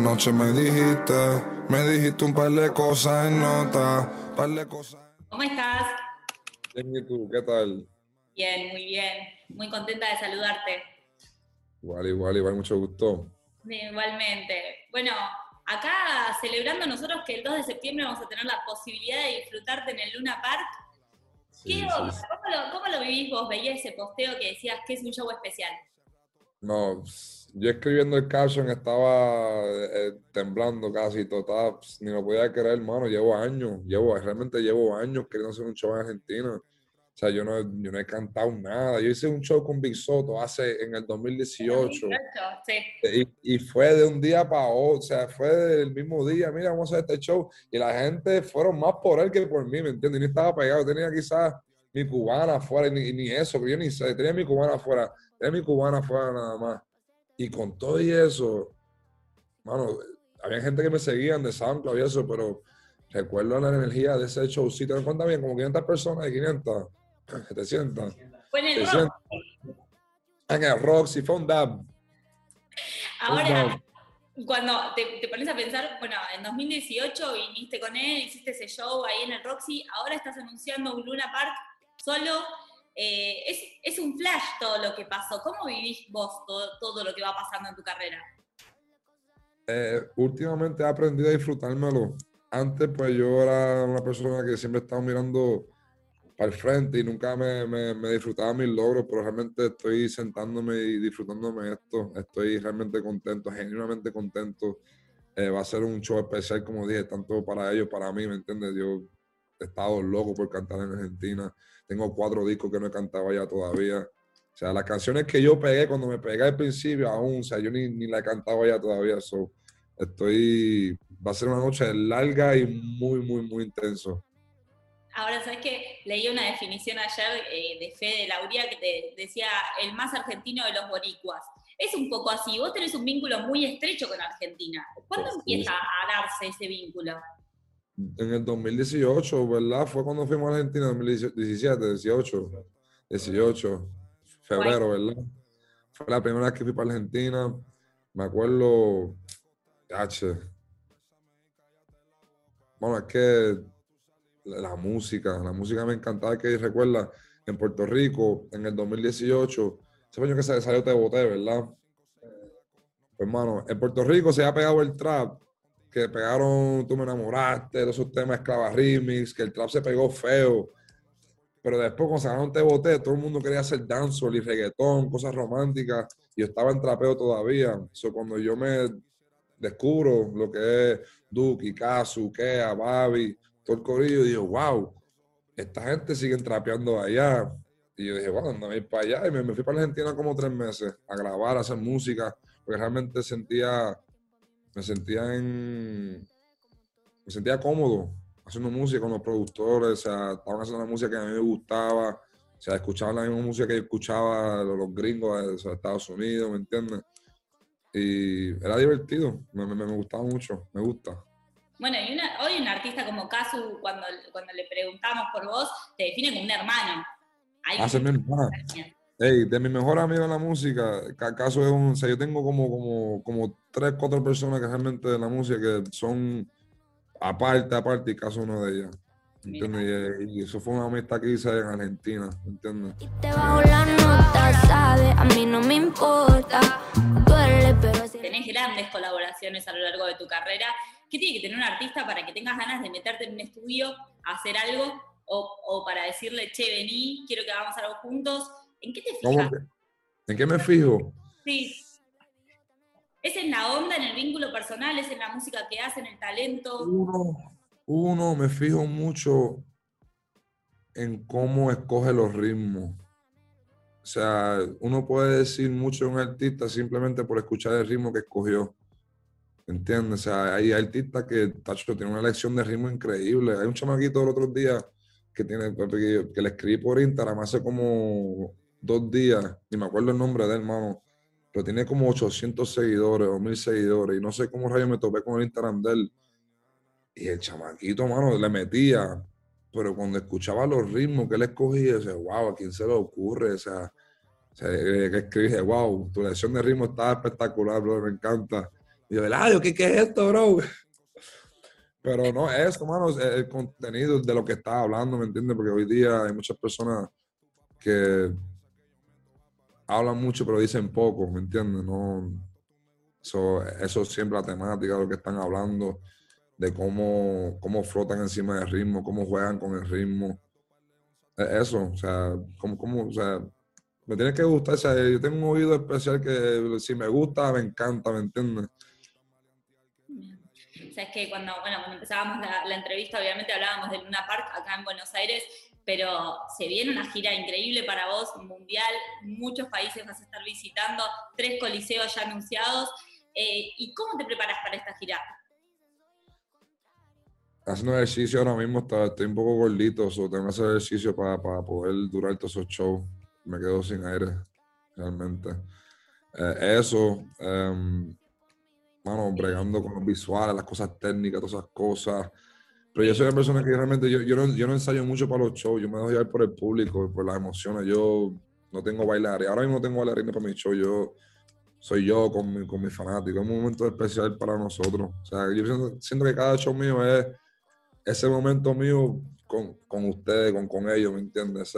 Anoche me dijiste, me dijiste un par de cosas en nota, par de cosas. ¿Cómo estás? Bien, ¿y tú? ¿Qué tal? Bien, muy bien. Muy contenta de saludarte. Igual, igual, igual, mucho gusto. Igualmente. Bueno, acá celebrando nosotros que el 2 de septiembre vamos a tener la posibilidad de disfrutarte en el Luna Park. ¿Qué Sí, onda? sí, sí. ¿Cómo, lo, cómo lo vivís vos? Veías ese posteo que decías que es un show especial. No, pss, yo escribiendo el caption estaba eh, temblando casi, total, pss, ni lo podía creer, hermano. Llevo años, llevo, realmente llevo años queriendo hacer un show en Argentina. O sea, yo no, yo no he cantado nada. Yo hice un show con Big Soto hace, en el 2018. Sí. Y, y fue de un día para otro, o sea, fue del mismo día, mira, vamos a hacer este show. Y la gente fueron más por él que por mí, ¿me entiendes? Y ni estaba pegado, tenía quizás mi cubana afuera, y ni, ni eso, que yo ni sé, tenía mi cubana afuera, tenía mi cubana afuera nada más. Y con todo y eso, mano, había gente que me seguían de SoundCloud y eso, pero recuerdo la energía de ese showcito, ¿me cuenta bien? Como 500 personas de 500, 700, Fue en el 600. rock. En el Roxy, fue un dab. Ahora, cuando te, te pones a pensar, bueno, en 2018 viniste con él, hiciste ese show ahí en el Roxy, ahora estás anunciando un Luna Park solo. eh, es, es un flash todo lo que pasó. ¿Cómo vivís vos todo, todo lo que va pasando en tu carrera? Eh, últimamente he aprendido a disfrutármelo. Antes, pues yo era una persona que siempre estaba mirando para el frente y nunca me, me- me disfrutaba mis logros, pero realmente estoy sentándome y disfrutándome esto. Estoy realmente contento, genuinamente contento. Eh, va a ser un show especial, como dije, tanto para ellos, para mí, ¿me entiendes? Yo he estado loco por cantar en Argentina. Tengo cuatro discos que no he cantado allá todavía. O sea, las canciones que yo pegué cuando me pegué al principio, aún, o sea, yo ni, ni la he cantado allá todavía. So, estoy, va a ser una noche larga y muy, muy, muy intenso. Ahora, ¿sabes qué? Leí una definición ayer eh, de Fede Lauría que te decía el más argentino de los boricuas. Es un poco así, vos tenés un vínculo muy estrecho con Argentina. ¿Cuándo Sí. empieza a darse ese vínculo? En el 2018, ¿verdad? Fue cuando fuimos a Argentina, 2017, 18, 18, febrero, ¿verdad? Fue la primera vez que fui para Argentina. Me acuerdo, H. Bueno, es que la, música, la música me encantaba, que recuerda, en Puerto Rico, en el 2018, ese año que se salió Te Boté, ¿verdad? Pues, hermano, en Puerto Rico se ha pegado el trap, que pegaron Tú me enamoraste, todos esos temas Esclava Remix, que el trap se pegó feo. Pero después cuando sacaron Te Boté, todo el mundo quería hacer dancehall y reggaetón, cosas románticas, y yo estaba en trapeo todavía. So, cuando yo me descubro lo que es Duki, Kazu, Kea, Babi, todo el corillo, digo, wow, esta gente sigue trapeando allá. Y yo dije, bueno, ando a ir para allá. Y me, me fui para Argentina como tres meses a grabar, a hacer música, porque realmente sentía, me sentía en, me sentía cómodo haciendo música con los productores, o sea, estaban haciendo la música que a mí me gustaba, o sea, escuchaban la misma música que yo escuchaba los, los gringos de o sea, Estados Unidos, ¿me entiendes? Y era divertido, me, me, me gustaba mucho, me gusta. Bueno, y una- hoy un artista como Casu, cuando, cuando le preguntamos por vos, te define como un hermano. Hay Hace mi hermana. Ey, de mi mejor amigo en la música, ca- caso es un, o sea, yo tengo como, como, como tres, cuatro personas que realmente de la música que son aparte, aparte, y caso una de ellas. ¿Entiendes? Y, y eso fue una amistad que hice en Argentina, ¿entiendes? Y te bajo la nota, sabes, a mí no me importa. Duele, pero si Tenés grandes colaboraciones a lo largo de tu carrera. ¿Qué tiene que tener un artista para que tengas ganas de meterte en un estudio a hacer algo? O, o para decirle, che, vení, quiero que hagamos algo juntos. ¿En qué te ¿Cómo fijas? ¿En qué me fijo? Sí. ¿Es en la onda, en el vínculo personal? ¿Es en la música que hace, en el talento? Uno, uno, me fijo mucho en cómo escoge los ritmos. O sea, uno puede decir mucho de un artista simplemente por escuchar el ritmo que escogió. ¿Entiendes? O sea, hay artistas que, tacho, tienen una lección de ritmo increíble. Hay un chamaquito el otro día que, tiene, que, que le escribí por Instagram hace como dos días, ni me acuerdo el nombre de él, hermano, pero tiene como 800 seguidores o 1000 seguidores y no sé cómo rayos me topé con el Instagram de él. Y el chamaquito, mano, le metía, pero cuando escuchaba los ritmos que él escogía, decía, wow, ¿a quién se le ocurre? O sea, sea, eh, que escribí, wow, tu lección de ritmo está espectacular, bro, me encanta. Y yo, Eladio, ¿qué, ¿qué es esto, bro? Pero no, es, mano, el contenido de lo que estás hablando, ¿me entiendes? Porque hoy día hay muchas personas que hablan mucho pero dicen poco, ¿me entiendes? No, eso, eso siempre la temática lo que están hablando, de cómo, cómo flotan encima del ritmo, cómo juegan con el ritmo. E, eso, o sea, cómo, cómo, o sea, me tiene que gustar. O sea, yo tengo un oído especial que si me gusta, me encanta, ¿me entiendes? O sea, es que cuando, bueno, cuando empezábamos la, la entrevista, obviamente hablábamos de Luna Park acá en Buenos Aires, pero se viene una gira increíble para vos, mundial, muchos países vas a estar visitando, tres coliseos ya anunciados. Eh, ¿Y cómo te preparas para esta gira? Haciendo ejercicio ahora mismo, estoy un poco gordito, o tengo que hacer ejercicio para, para, poder durar todos esos shows. Me quedo sin aire, realmente. Eh, eso, um, bregando con los visuales, las cosas técnicas, todas esas cosas. Pero yo soy una persona que realmente yo, yo, no, yo no ensayo mucho para los shows, yo me dejo llevar por el público, por las emociones. Yo no tengo bailar, ahora mismo no tengo bailarines para mi show, yo soy yo con mi, con mis fanáticos, es un momento especial para nosotros. O sea, yo siento, que cada show mío es ese momento mío con, con ustedes, con, con ellos, ¿me entiendes?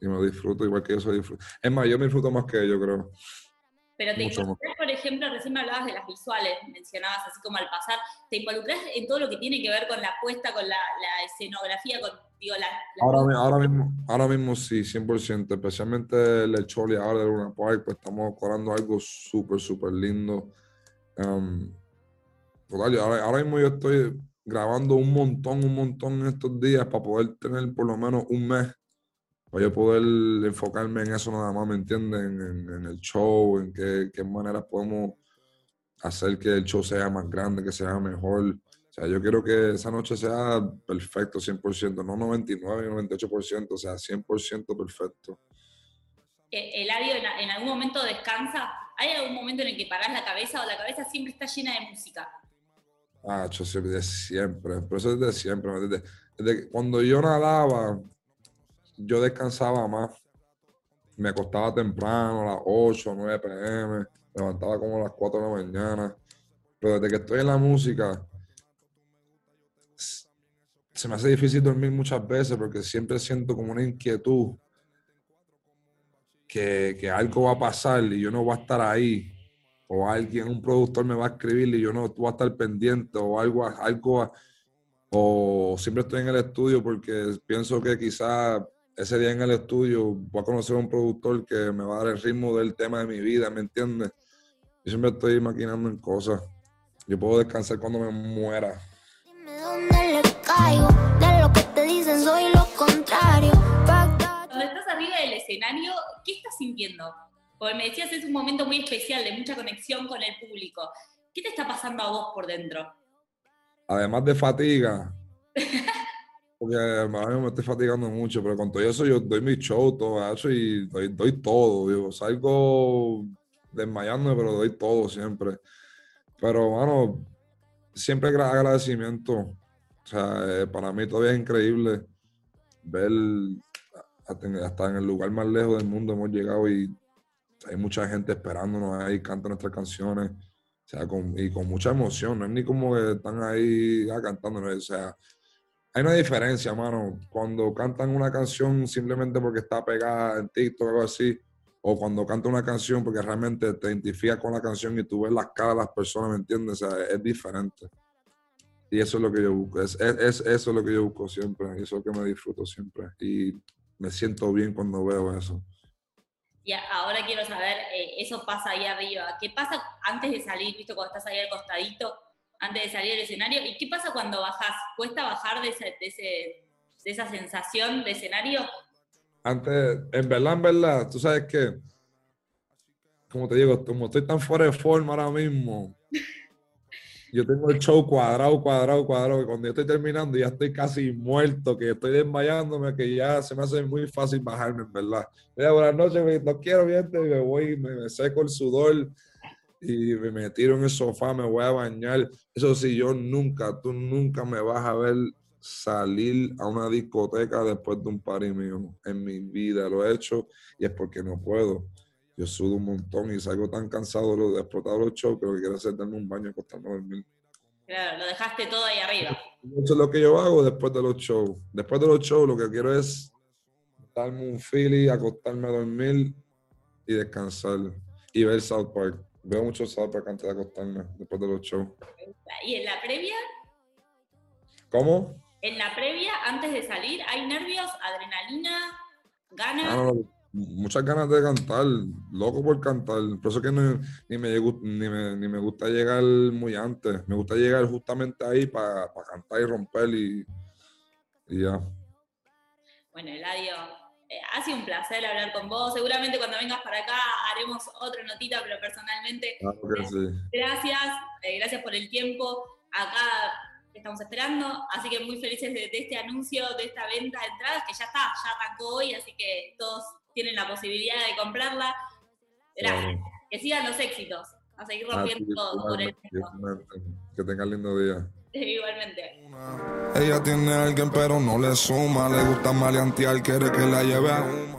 y me disfruto igual que yo soy disfruto. Es más, yo me disfruto más que ellos, creo. Pero te involucras, por ejemplo, recién me hablabas de las visuales, mencionabas así como al pasar, te involucras en todo lo que tiene que ver con la apuesta, con la, escenografía, con, digo, la... ahora, ahora, mismo, ahora mismo sí, 100%, especialmente el Choli ahora de Luna Park, pues estamos corando algo súper, súper lindo. Um, ahora, ahora mismo yo estoy grabando un montón, un montón en estos días para poder tener por lo menos un mes para yo poder enfocarme en eso nada más, ¿me entienden? En, el show, en qué, qué manera podemos hacer que el show sea más grande, que sea mejor. O sea, yo quiero que esa noche sea perfecto, 100%, no 99, 98%, o sea, 100% perfecto. Eh, ¿El audio en, algún momento descansa? ¿Hay algún momento en el que paras la cabeza o la cabeza siempre está llena de música? Ah, yo siempre, de siempre, pero eso es de siempre. Desde, desde cuando yo nadaba, yo descansaba más. Me acostaba temprano, a las 8, 9 pm, levantaba como a las 4 de la mañana. Pero desde que estoy en la música, se me hace difícil dormir muchas veces porque siempre siento como una inquietud que, que, algo va a pasar y yo no voy a estar ahí. O alguien, un productor me va a escribir y yo no voy a estar pendiente o algo, algo o siempre estoy en el estudio porque pienso que quizás ese día en el estudio voy a conocer a un productor que me va a dar el ritmo del tema de mi vida, ¿me entiendes? Yo siempre estoy maquinando en cosas. Yo puedo descansar cuando me muera. Dime dónde le caigo, de lo que te dicen soy lo contrario. Cuando estás arriba del escenario, ¿qué estás sintiendo? Porque me decías es un momento muy especial, de mucha conexión con el público. ¿Qué te está pasando a vos por dentro? Además de fatiga, porque además me estoy fatigando mucho, pero con todo eso yo doy mi show, todo eso y doy, doy todo, salgo desmayándome, pero doy todo siempre. Pero, bueno, siempre agradecimiento. O sea, eh, para mí todavía es increíble ver hasta en el lugar más lejos del mundo hemos llegado y hay mucha gente esperándonos ahí, canta nuestras canciones, o sea, con, y con mucha emoción, no es ni como que están ahí ah, cantándonos, o sea, hay una diferencia, mano, cuando cantan una canción simplemente porque está pegada en TikTok o algo así, o cuando cantan una canción porque realmente te identificas con la canción y tú ves las caras de las personas, ¿me entiendes? O sea, es diferente. Y eso es lo que yo busco, es, es, eso es lo que yo busco siempre, eso es lo que me disfruto siempre. Y me siento bien cuando veo eso. Y ahora quiero saber, eh, eso pasa ahí arriba, ¿qué pasa antes de salir, visto, cuando estás ahí al costadito? Antes de salir al escenario. ¿Y qué pasa cuando bajas? ¿Cuesta bajar de, esa sensación de escenario? Antes, en verdad, en verdad, tú sabes que, como te digo, como estoy tan fuera de forma ahora mismo, yo tengo el show cuadrado, cuadrado, cuadrado, que cuando yo estoy terminando ya estoy casi muerto, que estoy desmayándome, que ya se me hace muy fácil bajarme, en verdad. Mira, buenas noches, no quiero verte, me voy, me seco el sudor, y me tiro en el sofá, me voy a bañar. Eso sí, yo nunca, tú nunca me vas a ver salir a una discoteca después de un party mío. En mi vida lo he hecho y es porque no puedo. yo sudo un montón y salgo tan cansado de, lo- de explotar los shows que lo que quiero hacer es darme un baño y acostarme a dormir. Claro, lo dejaste todo ahí arriba. Eso es lo que yo hago después de los shows. Después de los shows lo que quiero es darme un feeling, acostarme a dormir y descansar. Y ver South Park. Veo mucho South Park antes de acostarme, después de los shows. ¿Y en la previa? ¿Cómo? En la previa, antes de salir, ¿hay nervios, adrenalina, ganas? Ah, no, muchas ganas de cantar, loco por cantar. Por eso que no- ni, me, ni, me, ni me gusta llegar muy antes. Me gusta llegar justamente ahí para cantar y romper y, y ya. Bueno, Eladio, eh, ha sido un placer hablar con vos. Seguramente cuando vengas para acá haremos otra notita, pero personalmente, sí. gracias. eh, gracias por el tiempo. Acá te estamos esperando. Así que muy felices de, de este anuncio, de esta venta de entradas, que ya está, ya arrancó hoy, así que todos tienen la posibilidad de comprarla. Gracias. Que sigan los éxitos. A seguir Ah, rompiendo sí, todo por el. Que tengan lindo día. Ella tiene a alguien pero no le suma, le gusta maleantear, quiere que la lleve a.